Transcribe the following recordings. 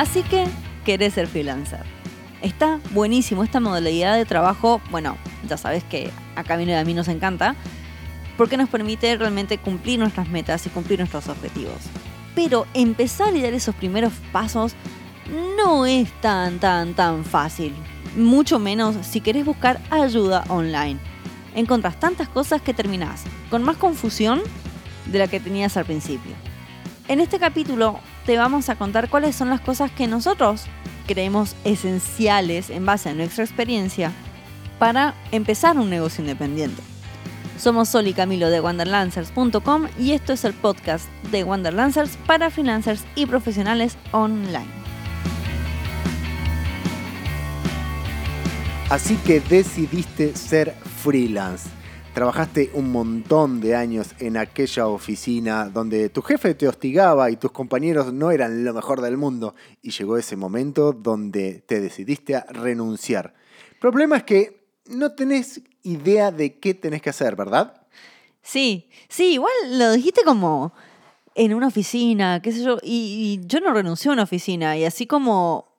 Así que, ¿querés ser freelancer? Está buenísimo esta modalidad de trabajo. Bueno, ya sabes que a Camilo y a mí nos encanta, porque nos permite realmente cumplir nuestras metas y cumplir nuestros objetivos. Pero empezar y dar esos primeros pasos no es tan, tan, tan fácil. Mucho menos si querés buscar ayuda online. Encontrás tantas cosas que terminás con más confusión de la que tenías al principio. En este capítulo te vamos a contar cuáles son las cosas que nosotros creemos esenciales en base a nuestra experiencia para empezar un negocio independiente. Somos Sol y Camilo de Wanderlancers.com y esto es el podcast de Wanderlancers para freelancers y profesionales online. Así que decidiste ser freelance. Trabajaste un montón de años en aquella oficina donde tu jefe te hostigaba y tus compañeros no eran lo mejor del mundo. Y llegó ese momento donde te decidiste a renunciar. El problema es que no tenés idea de qué tenés que hacer, ¿verdad? Sí, sí, igual lo dijiste como en una oficina, qué sé yo, y, y yo no renuncié a una oficina, y así como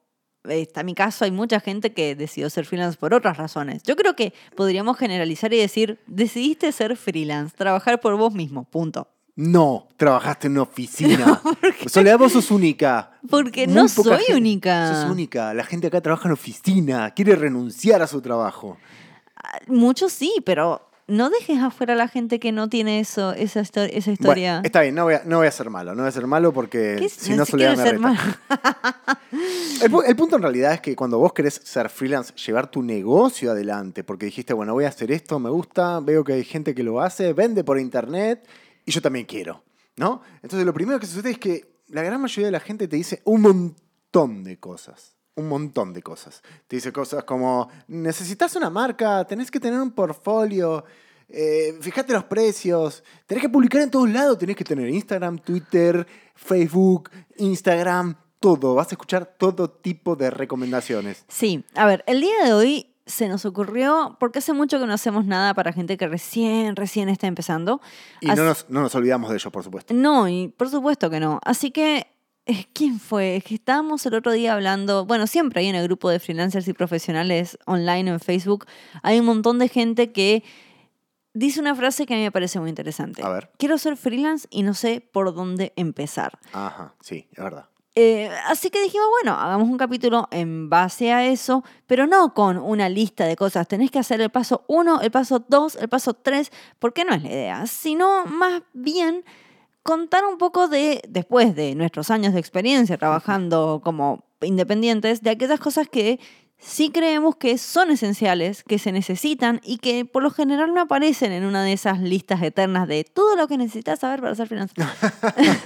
está mi caso, hay mucha gente que decidió ser freelance por otras razones. Yo creo que podríamos generalizar y decir, decidiste ser freelance, trabajar por vos mismo, punto. No, trabajaste en una oficina. Soledad, vos sos única. Porque no soy única. Sos única. La gente acá trabaja en oficina, quiere renunciar a su trabajo. Ah, muchos sí, pero no dejes afuera a la gente que no tiene eso, esa, esa historia. está bien, no voy, a, no voy a ser malo, no voy a ser malo porque si no, Soledad me reta. El, el, punto en realidad es que cuando vos querés ser freelance, llevar tu negocio adelante, porque dijiste, bueno, voy a hacer esto, me gusta, veo que hay gente que lo hace, vende por internet y yo también quiero, ¿no? Entonces lo primero que sucede es que la gran mayoría de la gente te dice un montón de cosas un montón de cosas. Te dice cosas como, necesitas una marca, tenés que tener un portfolio, eh, fíjate los precios, tenés que publicar en todos lados, tenés que tener Instagram, Twitter, Facebook, Instagram, todo. Vas a escuchar todo tipo de recomendaciones. Sí, a ver, el día de hoy se nos ocurrió, porque hace mucho que no hacemos nada para gente que recién, recién está empezando. Y no, nos, no nos olvidamos de ellos, por supuesto. No, y por supuesto que no. Así que ¿Quién fue? Es que estábamos el otro día hablando, bueno, siempre hay en el grupo de freelancers y profesionales online en Facebook, hay un montón de gente que dice una frase que a mí me parece muy interesante. A ver. Quiero ser freelance y no sé por dónde empezar. Ajá, sí, es verdad. Eh, así que dijimos, bueno, hagamos un capítulo en base a eso, pero no con una lista de cosas. Tenés que hacer el paso 1, el paso 2, el paso 3, porque no es la idea, sino más bien contar un poco de, después de nuestros años de experiencia trabajando como independientes, de aquellas cosas que sí creemos que son esenciales, que se necesitan y que por lo general no aparecen en una de esas listas eternas de todo lo que necesitas saber para ser financiero.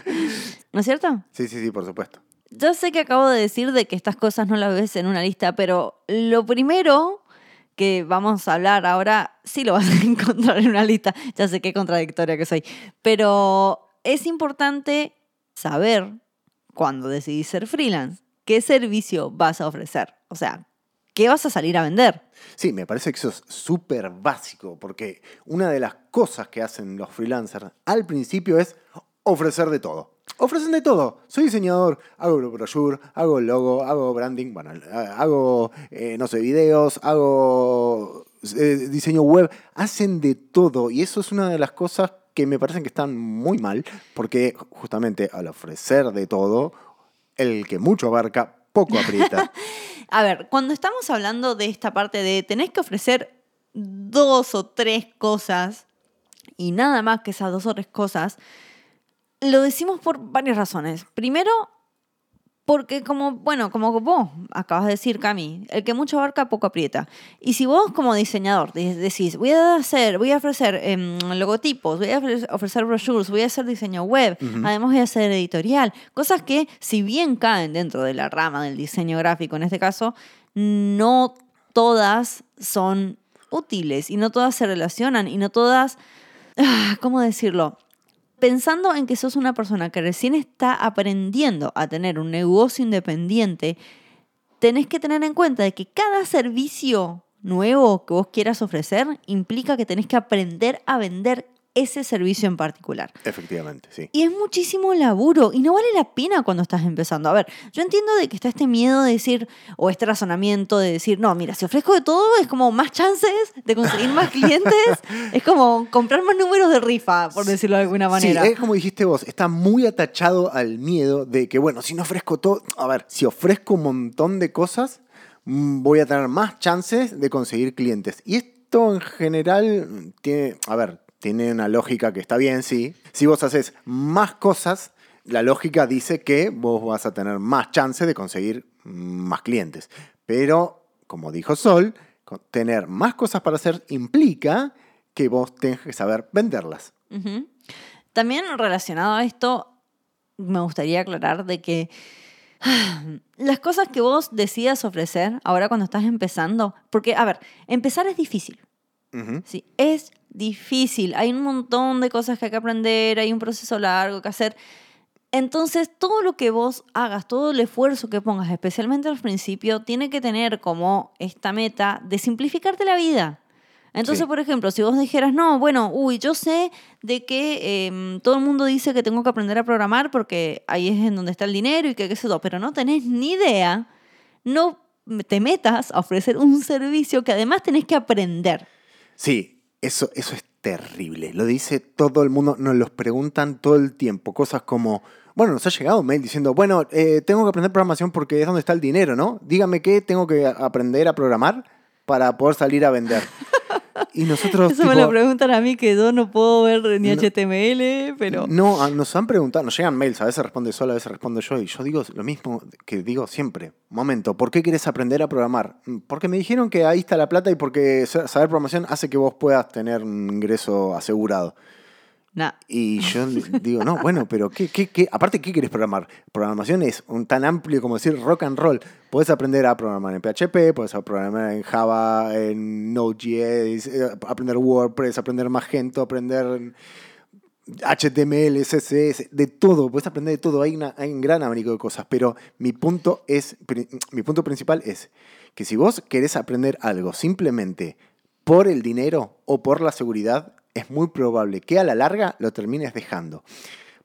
¿No es cierto? Sí, sí, sí, por supuesto. Yo sé que acabo de decir de que estas cosas no las ves en una lista, pero lo primero que vamos a hablar ahora sí lo vas a encontrar en una lista. Ya sé qué contradictoria que soy, pero es importante saber cuando decidís ser freelance qué servicio vas a ofrecer. O sea, ¿qué vas a salir a vender? Sí, me parece que eso es súper básico, porque una de las cosas que hacen los freelancers al principio es ofrecer de todo. Ofrecen de todo. Soy diseñador, hago brochure, hago logo, hago branding, bueno, hago, eh, no sé, videos, hago eh, diseño web. Hacen de todo y eso es una de las cosas que me parecen que están muy mal, porque justamente al ofrecer de todo, el que mucho abarca, poco aprieta. A ver, cuando estamos hablando de esta parte de tenés que ofrecer dos o tres cosas y nada más que esas dos o tres cosas, lo decimos por varias razones. Primero, porque como, bueno, como vos acabas de decir, Cami, el que mucho abarca, poco aprieta. Y si vos como diseñador decís, voy a hacer, voy a ofrecer em, logotipos, voy a ofrecer brochures, voy a hacer diseño web, además voy a hacer editorial, cosas que si bien caen dentro de la rama del diseño gráfico en este caso, no todas son útiles y no todas se relacionan y no todas, ah, ¿cómo decirlo? Pensando en que sos una persona que recién está aprendiendo a tener un negocio independiente, tenés que tener en cuenta de que cada servicio nuevo que vos quieras ofrecer implica que tenés que aprender a vender ese servicio en particular. Efectivamente, sí. Y es muchísimo laburo y no vale la pena cuando estás empezando. A ver, yo entiendo de que está este miedo de decir, o este razonamiento de decir, no, mira, si ofrezco de todo es como más chances de conseguir más clientes, es como comprar más números de rifa, por decirlo de alguna manera. Sí, es como dijiste vos, está muy atachado al miedo de que, bueno, si no ofrezco todo, a ver, si ofrezco un montón de cosas, mm, voy a tener más chances de conseguir clientes. Y esto en general tiene, a ver, tiene una lógica que está bien, sí. Si vos haces más cosas, la lógica dice que vos vas a tener más chances de conseguir más clientes. Pero, como dijo Sol, tener más cosas para hacer implica que vos tengas que saber venderlas. También relacionado a esto, me gustaría aclarar de que las cosas que vos decidas ofrecer ahora cuando estás empezando, porque, a ver, empezar es difícil. Sí, es difícil. Hay un montón de cosas que hay que aprender, hay un proceso largo que hacer. Entonces, todo lo que vos hagas, todo el esfuerzo que pongas, especialmente al principio, tiene que tener como esta meta de simplificarte la vida. Entonces, por ejemplo, si vos dijeras, no, bueno, uy, yo sé de que em, todo el mundo dice que tengo que aprender a programar porque ahí es en donde está el dinero y que qué sé yo, pero no tenés ni idea, no te metas a ofrecer un servicio que además tenés que aprender. Sí, eso, eso es terrible. Lo dice todo el mundo, nos los preguntan todo el tiempo. Cosas como, bueno, nos ha llegado un mail diciendo, bueno, eh, tengo que aprender programación porque es donde está el dinero, ¿no? Dígame qué tengo que aprender a programar para poder salir a vender. Y nosotros. Eso me lo preguntan a mí que yo no puedo ver ni HTML, pero. No, ah, nos han preguntado, nos llegan mails, a veces responde solo, a veces respondo yo, y yo digo lo mismo que digo siempre. Momento, ¿por qué quieres aprender a programar? Mm, porque me dijeron que ahí está la plata y porque saber programación hace que vos puedas tener un ingreso asegurado. Y yo digo, no, bueno, pero ¿qué, qué, qué? Aparte, ¿qué quieres programar? Programación es un, tan amplio como decir rock and roll. Puedes aprender a programar en PHP, puedes programar en Java, en Node.js, eh, aprender WordPress, aprender Magento, aprender HTML, CSS, de todo. Puedes aprender de todo. Hay, hay un gran abanico de cosas. Pero mi punto, es, mi punto principal es que si vos querés aprender algo simplemente por el dinero o por la seguridad, es muy probable que a la larga lo termines dejando.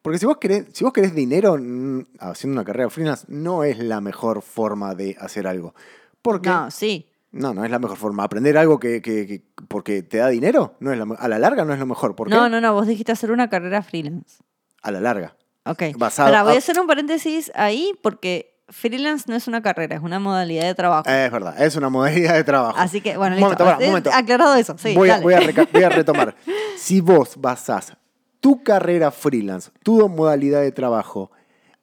Porque si vos querés, si vos querés dinero mm, haciendo una carrera freelance, no es la mejor forma de hacer algo. Porque, no, sí. No, no es la mejor forma. Aprender algo que, porque te da dinero, no es a la larga no es lo mejor. ¿Por no, no, no. Vos dijiste hacer una carrera freelance. A la larga. Ok. Ahora, voy a hacer un paréntesis ahí porque freelance no es una carrera, es una modalidad de trabajo. Es verdad, es una modalidad de trabajo. Así que, bueno, listo. Momento, momento. Aclarado eso, sí. Voy, a, voy, a retomar. si vos basás tu carrera freelance, tu modalidad de trabajo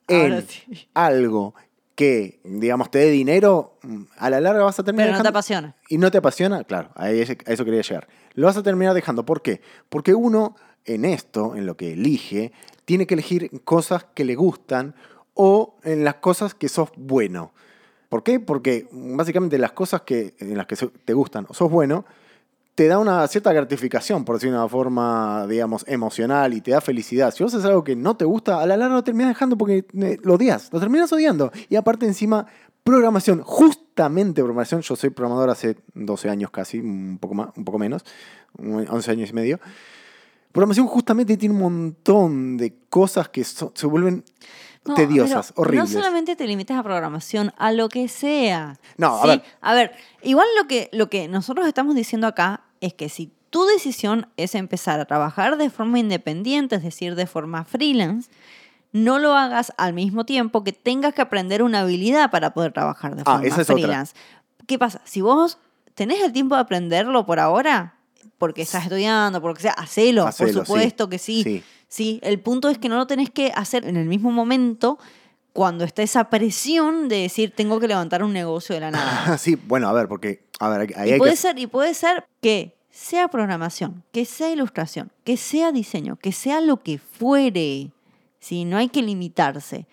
en algo que, digamos, te dé dinero, mm, a la larga vas a terminar. Pero no te apasiona. Y no te apasiona, claro, a eso quería llegar. Lo vas a terminar dejando. ¿Por qué? Porque uno, en esto, en lo que elige, tiene que elegir cosas que le gustan o en las cosas que sos bueno. ¿Por qué? Porque básicamente las cosas que, en las que te gustan o sos bueno, te da una cierta gratificación, por decirlo de una forma, digamos, emocional y te da felicidad. Si vos haces algo que no te gusta, a la larga lo terminas dejando porque eh, lo odias, lo terminas odiando. Y aparte encima, programación, justamente programación, yo soy programador hace 12 años casi, un poco, más, un poco menos, 11 años y medio. Programación justamente tiene un montón de cosas que se vuelven tediosas, horribles. No solamente te limites a programación, a lo que sea. No, a ver. A ver, igual lo que, lo que nosotros estamos diciendo acá es que si tu decisión es empezar a trabajar de forma independiente, es decir, de forma freelance, no lo hagas al mismo tiempo que tengas que aprender una habilidad para poder trabajar de ah, forma freelance. ¿Qué pasa? Si vos tenés el tiempo de aprenderlo por ahora, porque estás estudiando, porque sea, hacelo, por supuesto que sí. sí. El punto es que no lo tenés que hacer en el mismo momento cuando está esa presión de decir tengo que levantar un negocio de la nada. sí, bueno, a ver, porque a ver, ahí y puede ser y puede ser que sea programación, que sea ilustración, que sea diseño, que sea lo que fuere. Sí, no hay que limitarse.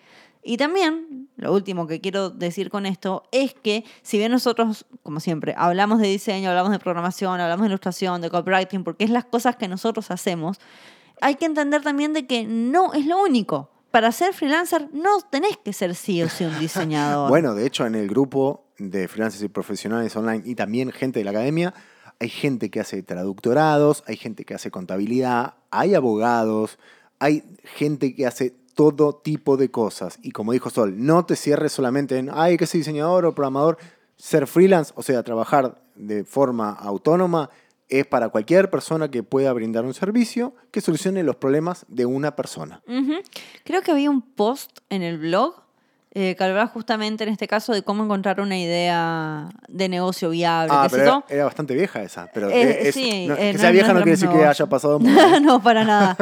Y también, lo último que quiero decir con esto es que si bien nosotros, como siempre, hablamos de diseño, hablamos de programación, hablamos de ilustración, de copywriting, porque es las cosas que nosotros hacemos, hay que entender también de que no es lo único. Para ser freelancer no tenés que ser sí o sí un diseñador. bueno, de hecho en el grupo de freelancers y profesionales online y también gente de la academia, hay gente que hace traductorados, hay gente que hace contabilidad, hay abogados, hay gente que hace todo tipo de cosas. Y como dijo Sol, no te cierres solamente en, ay, que soy diseñador o programador. Ser freelance, o sea, trabajar de forma autónoma, es para cualquier persona que pueda brindar un servicio que solucione los problemas de una persona. Creo que había un post en el blog eh, que hablaba justamente en este caso de cómo encontrar una idea de negocio viable. Ah, pero era, bastante vieja esa. Pero eh, sí, eh, que sea vieja no, quiere decir que haya pasado mucho. no, para nada.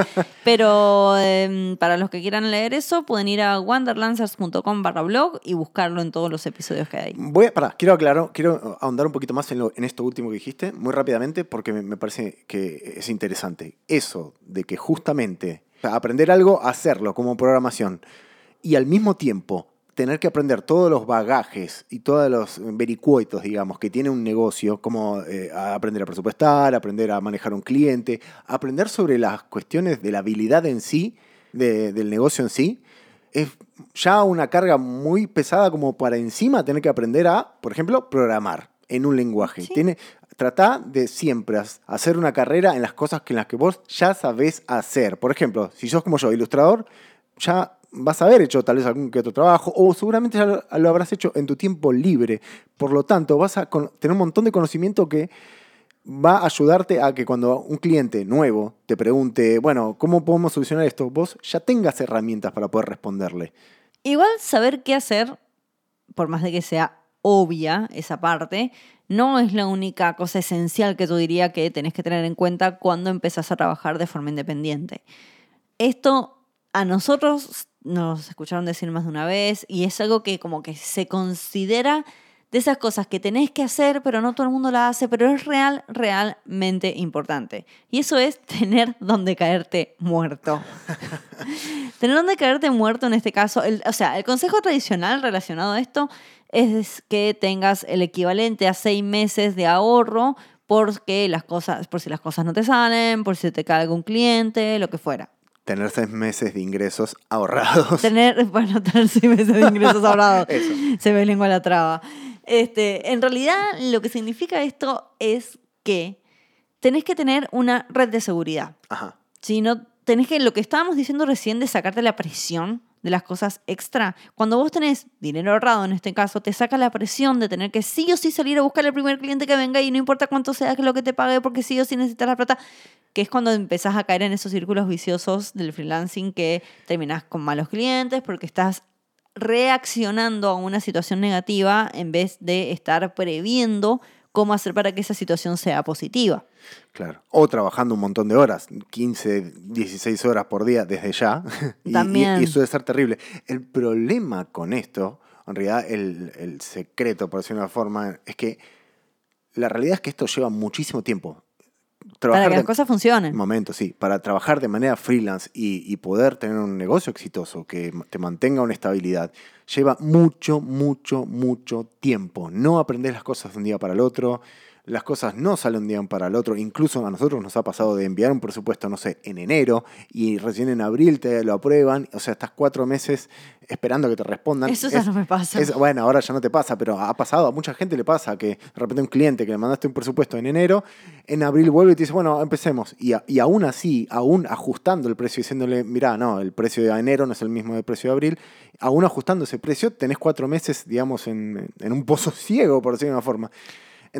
pero em, para los que quieran leer eso, pueden ir a wanderlancers.com barra blog y buscarlo en todos los episodios que hay. Voy a, pará, quiero aclarar, quiero ahondar un poquito más en, lo, en esto último que dijiste, muy rápidamente, porque me, me parece que es interesante. Eso de que justamente aprender algo, hacerlo como programación y al mismo tiempo tener que aprender todos los bagajes y todos los vericuetos, digamos, que tiene un negocio, como eh, aprender a presupuestar, aprender a manejar un cliente, aprender sobre las cuestiones de la habilidad en sí, del negocio en sí, es ya una carga muy pesada como para encima tener que aprender a, por ejemplo, programar en un lenguaje. Tiene, trata de siempre hacer una carrera en las cosas que en las que vos ya sabés hacer. Por ejemplo, si sos como yo, ilustrador, ya vas a haber hecho tal vez algún que otro trabajo o seguramente ya lo, habrás hecho en tu tiempo libre. Por lo tanto, vas a tener un montón de conocimiento que va a ayudarte a que cuando un cliente nuevo te pregunte, bueno, ¿cómo podemos solucionar esto? Vos ya tengas herramientas para poder responderle. Igual saber qué hacer, por más de que sea obvia esa parte, no es la única cosa esencial que tú diría que tenés que tener en cuenta cuando empezás a trabajar de forma independiente. Esto a nosotros nos escucharon decir más de una vez y es algo que como que se considera de esas cosas que tenés que hacer, pero no todo el mundo la hace, pero es real, realmente importante. Y eso es tener donde caerte muerto. tener donde caerte muerto en este caso, o sea, el consejo tradicional relacionado a esto es que tengas el equivalente a seis meses de ahorro porque las cosas, por si las cosas no te salen, por si te cae algún cliente, lo que fuera. Tener seis meses de ingresos ahorrados. Tener, bueno, tener seis meses de ingresos ahorrados. Se me lengua la traba. Este, en realidad, lo que significa esto es que tenés que tener una red de seguridad. Ajá. Si no, tenés que, lo que estábamos diciendo recién de sacarte la presión de las cosas extra. Cuando vos tenés dinero ahorrado, en este caso, te saca la presión de tener que sí o sí salir a buscar al primer cliente que venga y no importa cuánto sea que lo que te pague, porque sí o sí necesitas la plata que es cuando empezás a caer en esos círculos viciosos del freelancing que terminás con malos clientes porque estás reaccionando a una situación negativa en vez de estar previendo cómo hacer para que esa situación sea positiva. Claro. O trabajando un montón de horas, 15, 16 horas por día desde ya. También. Y, eso debe ser terrible. El problema con esto, en realidad el, el secreto, por decirlo de una forma, es que la realidad es que esto lleva muchísimo tiempo para que las cosas funcionen. Momento, sí. Para trabajar de manera freelance y, poder tener un negocio exitoso que te mantenga una estabilidad, lleva mucho, mucho, mucho tiempo. No aprender las cosas de un día para el otro las cosas no salen de un día para el otro. Incluso a nosotros nos ha pasado de enviar un presupuesto, no sé, en enero y recién en abril te lo aprueban. O sea, estás cuatro meses esperando que te respondan. Eso ya no me pasa. bueno, ahora ya no te pasa, pero ha pasado. A mucha gente le pasa que de repente un cliente que le mandaste un presupuesto en enero, en abril vuelve y te dice, bueno, empecemos. Y, y aún así, aún ajustando el precio, diciéndole, mira, no, el precio de enero no es el mismo del precio de abril, aún ajustando ese precio, tenés cuatro meses, digamos, en, en un pozo ciego, por decirlo de una forma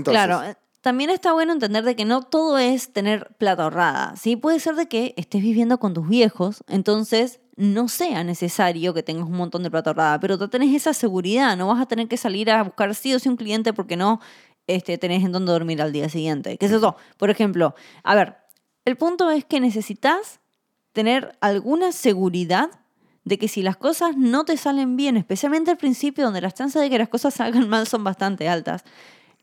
claro, eh, también está bueno entender de que no todo es tener plata ahorrada. ¿sí? Puede ser de que estés viviendo con tus viejos, entonces no sea necesario que tengas un montón de plata ahorrada, pero tú tenés esa seguridad, no vas a tener que salir a buscar sí o sí un cliente porque no este, tenés en dónde dormir al día siguiente. ¿Qué es eso? Por ejemplo, a ver, el punto es que necesitas tener alguna seguridad de que si las cosas no te salen bien, especialmente al principio donde las chances de que las cosas salgan mal son bastante altas,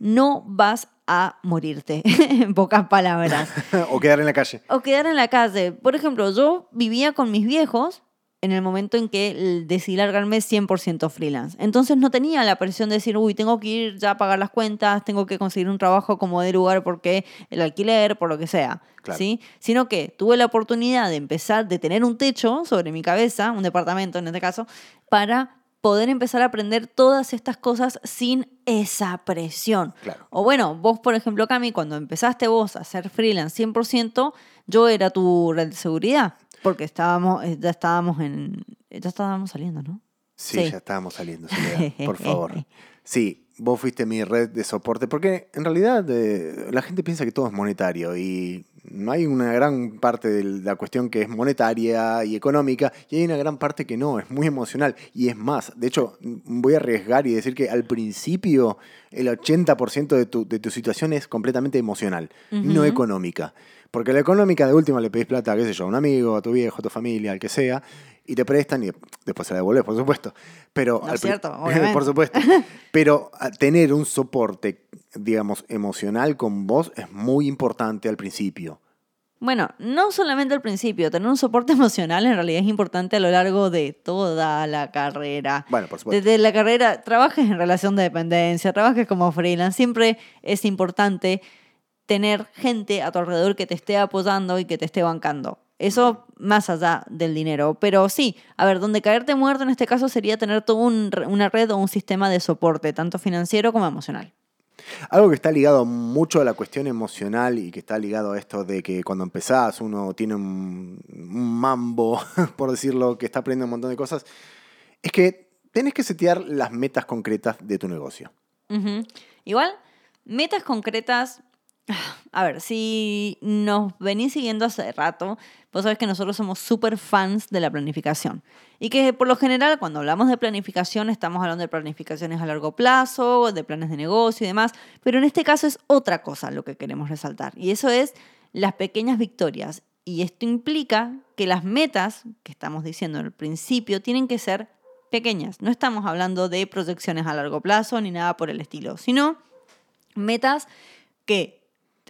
no vas a morirte, en pocas palabras. o quedar en la calle. O quedar en la calle. Por ejemplo, yo vivía con mis viejos en el momento en que decidí largarme 100% freelance. Entonces no tenía la presión de decir, uy, tengo que ir ya a pagar las cuentas, tengo que conseguir un trabajo como de lugar porque el alquiler, por lo que sea. ¿sí? Sino que tuve la oportunidad de empezar, de tener un techo sobre mi cabeza, un departamento en este caso, para poder empezar a aprender todas estas cosas sin esa presión. O bueno, vos, por ejemplo, Cami, cuando empezaste vos a ser freelance 100%, yo era tu red de seguridad, porque estábamos, eh, ya estábamos en, ya estábamos saliendo, ¿no? Sí, ya estábamos saliendo, por favor. Sí, vos fuiste mi red de soporte, porque en realidad eh, la gente piensa que todo es monetario y hay una gran parte de la cuestión que es monetaria y económica y hay una gran parte que no, es muy emocional y es más. De hecho, voy a arriesgar y decir que al principio el 80% de tu, de tu situación es completamente emocional, no económica. Porque la económica de última le pedís plata, qué sé yo, a un amigo, a tu viejo, a tu familia, al que sea, y te prestan y después se la devuelves, por supuesto. Pero no cierto, por supuesto. Pero tener un soporte, digamos, emocional con vos es muy importante al principio. Bueno, no solamente al principio, tener un soporte emocional en realidad es importante a lo largo de toda la carrera. Bueno, por supuesto. Desde la carrera, trabajes en relación de dependencia, trabajes como freelance, siempre es importante tener gente a tu alrededor que te esté apoyando y que te esté bancando. Eso más allá del dinero. Pero sí, a ver, donde caerte muerto en este caso sería tener toda una red o un sistema de soporte, tanto financiero como emocional. Algo que está ligado mucho a la cuestión emocional y que está ligado a esto de que cuando empezás uno tiene un, mambo, por decirlo, que está aprendiendo un montón de cosas, es que tenés que setear las metas concretas de tu negocio. Igual, metas concretas a ver, si nos venís siguiendo hace rato, vos sabés que nosotros somos súper fans de la planificación. Y que por lo general, cuando hablamos de planificación, estamos hablando de planificaciones a largo plazo, de planes de negocio y demás. Pero en este caso es otra cosa lo que queremos resaltar. Y eso es las pequeñas victorias. Y esto implica que las metas que estamos diciendo al principio tienen que ser pequeñas. No estamos hablando de proyecciones a largo plazo ni nada por el estilo, sino metas que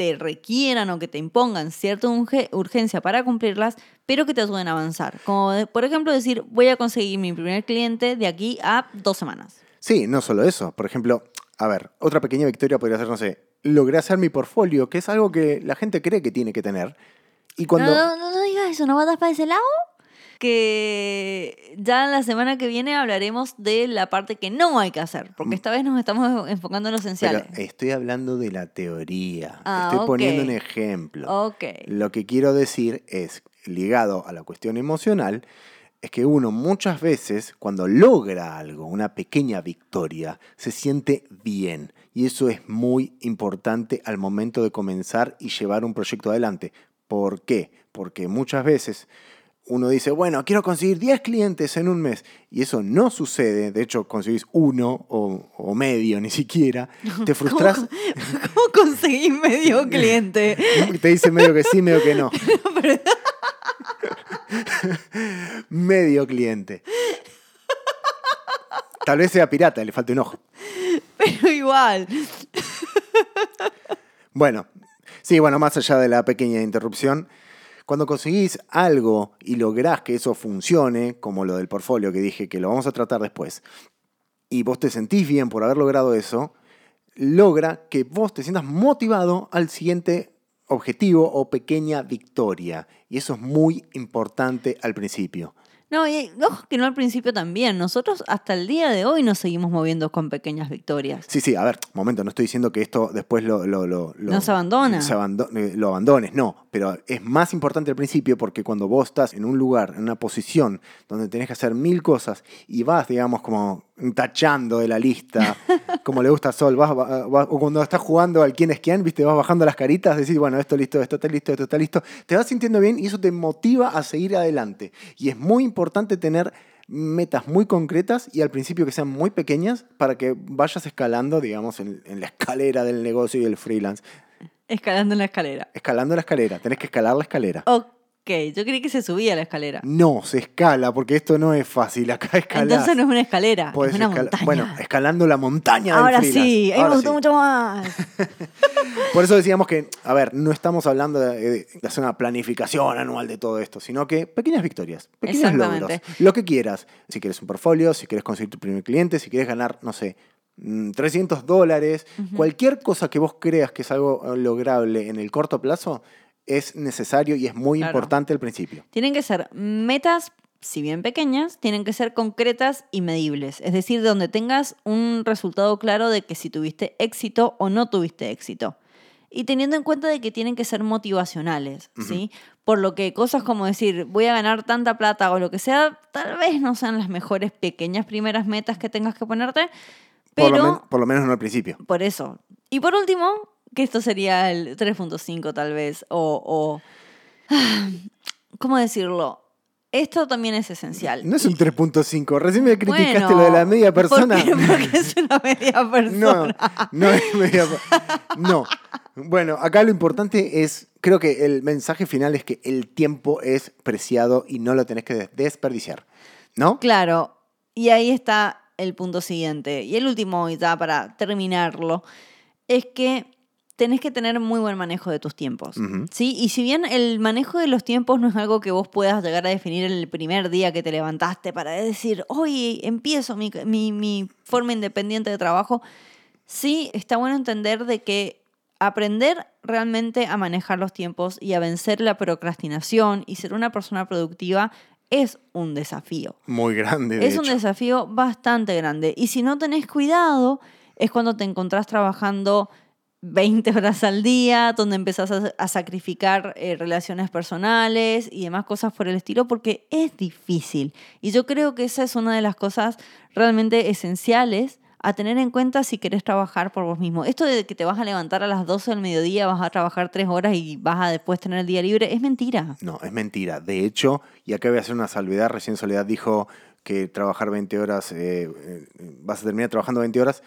te requieran o que te impongan cierta urgencia para cumplirlas, pero que te ayuden a avanzar. Como por ejemplo decir, voy a conseguir mi primer cliente de aquí a dos semanas. Sí, no solo eso. Por ejemplo, a ver, otra pequeña victoria podría ser, no sé, logré hacer mi portfolio, que es algo que la gente cree que tiene que tener. Y cuando... No, no, no digas eso, ¿no vas para ese lado? Que ya la semana que viene hablaremos de la parte que no hay que hacer, porque esta vez nos estamos enfocando en lo esencial. estoy hablando de la teoría, ah, estoy poniendo un ejemplo. Lo que quiero decir es, ligado a la cuestión emocional, es que uno muchas veces cuando logra algo, una pequeña victoria, se siente bien. Y eso es muy importante al momento de comenzar y llevar un proyecto adelante. ¿Por qué? Porque muchas veces uno dice, bueno, quiero conseguir 10 clientes en un mes, y eso no sucede, de hecho conseguís uno o, medio, ni siquiera, te frustras. ¿Cómo, conseguís medio cliente? te dice medio que sí, medio que no. medio cliente. Tal vez sea pirata, le falta un ojo. Pero igual. bueno, sí, bueno, más allá de la pequeña interrupción, cuando conseguís algo y lográs que eso funcione, como lo del portfolio que dije que lo vamos a tratar después, y vos te sentís bien por haber logrado eso, logra que vos te sientas motivado al siguiente objetivo o pequeña victoria. Y eso es muy importante al principio. No, y ojo que no al principio también. Nosotros hasta el día de hoy nos seguimos moviendo con pequeñas victorias. Sí, sí, a ver, momento, no estoy diciendo que esto después lo... lo, lo, no se abandona. Eh, lo abandones, no. Pero es más importante al principio porque cuando vos estás en un lugar, en una posición donde tenés que hacer mil cosas y vas, digamos, como tachando de la lista, como le gusta a Sol, vas, o cuando estás jugando al quién es quién, viste, vas bajando las caritas, decís, bueno, esto listo, esto está listo, esto está listo, te vas sintiendo bien y eso te motiva a seguir adelante. Y es muy importante tener metas muy concretas y al principio que sean muy pequeñas para que vayas escalando, digamos, en, en la escalera del negocio y el freelance. Escalando en la escalera. Escalando la escalera, tenés que escalar la escalera. Ok yo creí que se subía la escalera. No, se escala, porque esto no es fácil. Acá escalar. Entonces no es una escalera, es una montaña. Bueno, escalando la montaña Ahora sí, ahí me gustó mucho más. Por eso decíamos que, a ver, no estamos hablando de, hacer una planificación anual de todo esto, sino que pequeñas victorias, pequeños logros. Lo que quieras. Si quieres un portfolio, si quieres conseguir tu primer cliente, si quieres ganar, no sé, 300 mm, dólares, cualquier cosa que vos creas que es algo lograble en el corto plazo, es necesario y es muy importante al principio. Tienen que ser metas si bien pequeñas, tienen que ser concretas y medibles. Es decir, donde tengas un resultado claro de que si tuviste éxito o no tuviste éxito. Y teniendo en cuenta de que tienen que ser motivacionales, ¿sí? Por lo que cosas como decir, voy a ganar tanta plata o lo que sea, tal vez no sean las mejores pequeñas primeras metas que tengas que ponerte, pero... Por lo, menos no al principio. Por eso. Y por último, que esto sería el 3.5 tal vez, o... o ¿Cómo decirlo? Esto también es esencial. No es un 3.5. Recién me criticaste lo de la media persona. ¿por Porque es una media persona. No, no es media No. Bueno, acá lo importante es, creo que el mensaje final es que el tiempo es preciado y no lo tenés que desperdiciar. ¿No? Claro. Y ahí está el punto siguiente. Y el último, ya para terminarlo, es que tenés que tener muy buen manejo de tus tiempos. ¿sí? Y si bien el manejo de los tiempos no es algo que vos puedas llegar a definir el primer día que te levantaste para decir, hoy empiezo mi, mi forma independiente de trabajo, sí está bueno entender de que aprender realmente a manejar los tiempos y a vencer la procrastinación y ser una persona productiva es un desafío. Muy grande. es un desafío bastante grande. Y si no tenés cuidado, es cuando te encontrás trabajando 20 horas al día, donde empezás a, sacrificar eh, relaciones personales y demás cosas por el estilo, porque es difícil. Y yo creo que esa es una de las cosas realmente esenciales a tener en cuenta si querés trabajar por vos mismo. Esto de que te vas a levantar a las 12 del mediodía, vas a trabajar 3 horas y vas a después tener el día libre, es mentira. No, es mentira. De hecho, y acá voy a hacer una salvedad, recién Soledad dijo que trabajar 20 horas, eh, eh, vas a terminar trabajando 20 horas.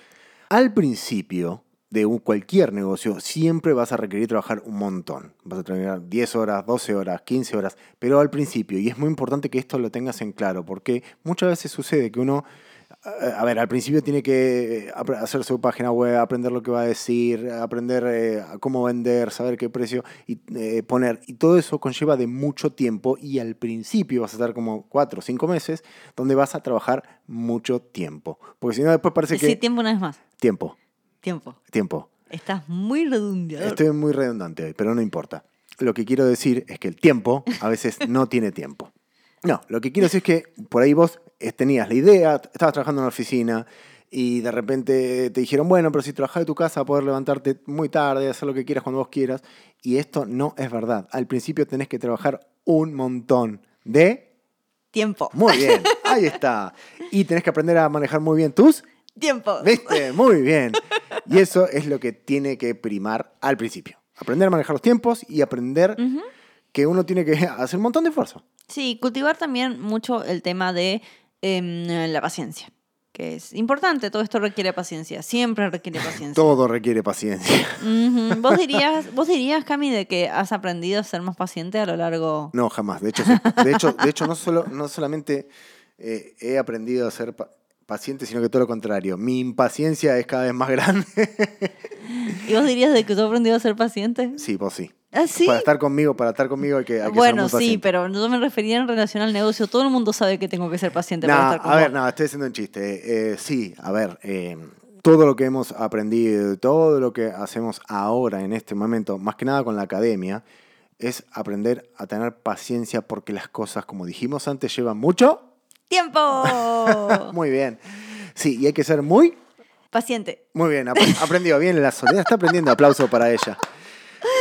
Al principio, de un, cualquier negocio, siempre vas a requerir trabajar un montón. Vas a trabajar 10 horas, 12 horas, 15 horas, pero al principio, y es muy importante que esto lo tengas en claro, porque muchas veces sucede que uno, a ver, al principio tiene que hacer su página web, aprender lo que va a decir, aprender eh, cómo vender, saber qué precio y eh, poner, y todo eso conlleva de mucho tiempo, y al principio vas a estar como 4 o 5 meses, donde vas a trabajar mucho tiempo, porque si no después parece que... Sí, tiempo no es más. Tiempo. Tiempo. Tiempo. Estás muy redundante. Estoy muy redundante hoy, pero no importa. Lo que quiero decir es que el tiempo a veces no tiene tiempo. No, lo que quiero decir es que por ahí vos tenías la idea, estabas trabajando en la oficina y de repente te dijeron, bueno, pero si trabajas de tu casa, poder levantarte muy tarde, hacer lo que quieras cuando vos quieras. Y esto no es verdad. Al principio tenés que trabajar un montón de... Tiempo. Muy bien, ahí está. Y tenés que aprender a manejar muy bien tus Tiempo. ¿Viste? Muy bien. Y eso es lo que tiene que primar al principio. Aprender a manejar los tiempos y aprender que uno tiene que hacer un montón de esfuerzo. Sí, cultivar también mucho el tema de em, la paciencia, que es importante. Todo esto requiere paciencia, siempre requiere paciencia. Todo requiere paciencia. ¿Vos, dirías, ¿Vos dirías, Cami, de que has aprendido a ser más paciente a lo largo? No, jamás. De hecho, de hecho, de hecho no, solo, no solamente eh, he aprendido a ser paciente, sino que todo lo contrario. Mi impaciencia es cada vez más grande. ¿Y vos dirías de que tú has aprendido a ser paciente? Sí, vos sí. ¿Ah, sí? Para estar conmigo, para estar conmigo hay que, hay bueno, ser muy sí, pero yo me refería en relación al negocio. Todo el mundo sabe que tengo que ser paciente para estar conmigo. A ver, no, estoy haciendo un chiste. Eh, sí, a ver, eh, todo lo que hemos aprendido, todo lo que hacemos ahora en este momento, más que nada con la academia, es aprender a tener paciencia porque las cosas, como dijimos antes, llevan mucho ¡Tiempo! muy bien. Sí, y hay que ser muy... Paciente. Muy bien, aprendió bien. La Soledad está aprendiendo. Aplauso para ella.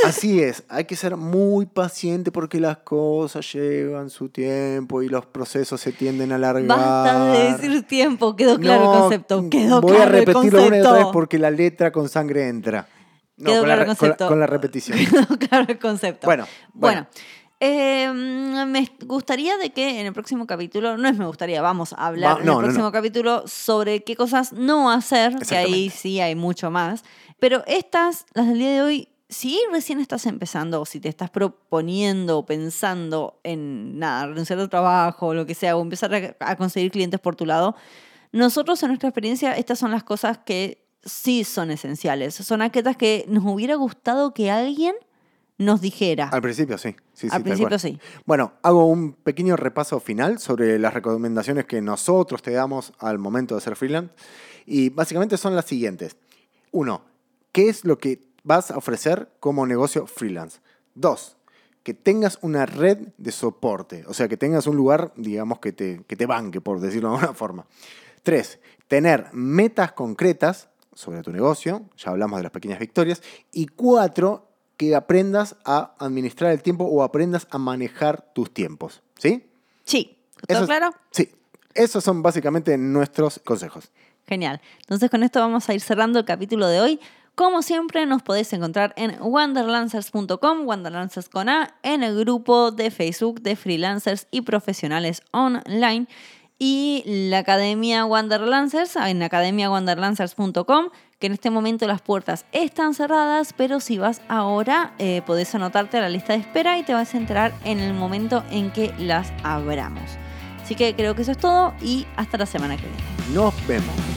Así es, hay que ser muy paciente porque las cosas llevan su tiempo y los procesos se tienden a alargar. Basta de decir tiempo, quedó claro el concepto. Quedó voy a repetirlo una y otra vez porque la letra con sangre entra. No, quedó claro el concepto. Con la, repetición. Quedó claro el concepto. bueno. bueno. Em, me gustaría de que en el próximo capítulo, no es me gustaría, vamos a hablar en el próximo capítulo sobre qué cosas no hacer, que ahí sí hay mucho más. Pero estas, las del día de hoy, si recién estás empezando o si te estás proponiendo o pensando en nada, renunciar al trabajo o lo que sea, o empezar a, a conseguir clientes por tu lado, nosotros en nuestra experiencia, estas son las cosas que sí son esenciales. Son aquellas que nos hubiera gustado que alguien nos dijera. Al principio sí. sí Al principio sí. Bueno, hago un pequeño repaso final sobre las recomendaciones que nosotros te damos al momento de ser freelance. Y básicamente son las siguientes. Uno, ¿qué es lo que vas a ofrecer como negocio freelance? Dos, que tengas una red de soporte, o sea, que tengas un lugar, digamos, que te, que te banque, por decirlo de alguna forma. Tres, tener metas concretas sobre tu negocio, ya hablamos de las pequeñas victorias. Y cuatro, que aprendas a administrar el tiempo o aprendas a manejar tus tiempos, ¿sí? Sí, ¿todo claro? Sí, esos son básicamente nuestros consejos. Genial. Entonces con esto vamos a ir cerrando el capítulo de hoy. Como siempre, nos podéis encontrar en wanderlancers.com, wanderlancers con A, en el grupo de Facebook de freelancers y profesionales online y la Academia Wanderlancers en academiawanderlancers.com, que en este momento las puertas están cerradas, pero si vas ahora eh, podés anotarte a la lista de espera y te vas a enterar en el momento en que las abramos. Así que creo que eso es todo y hasta la semana que viene. Nos vemos.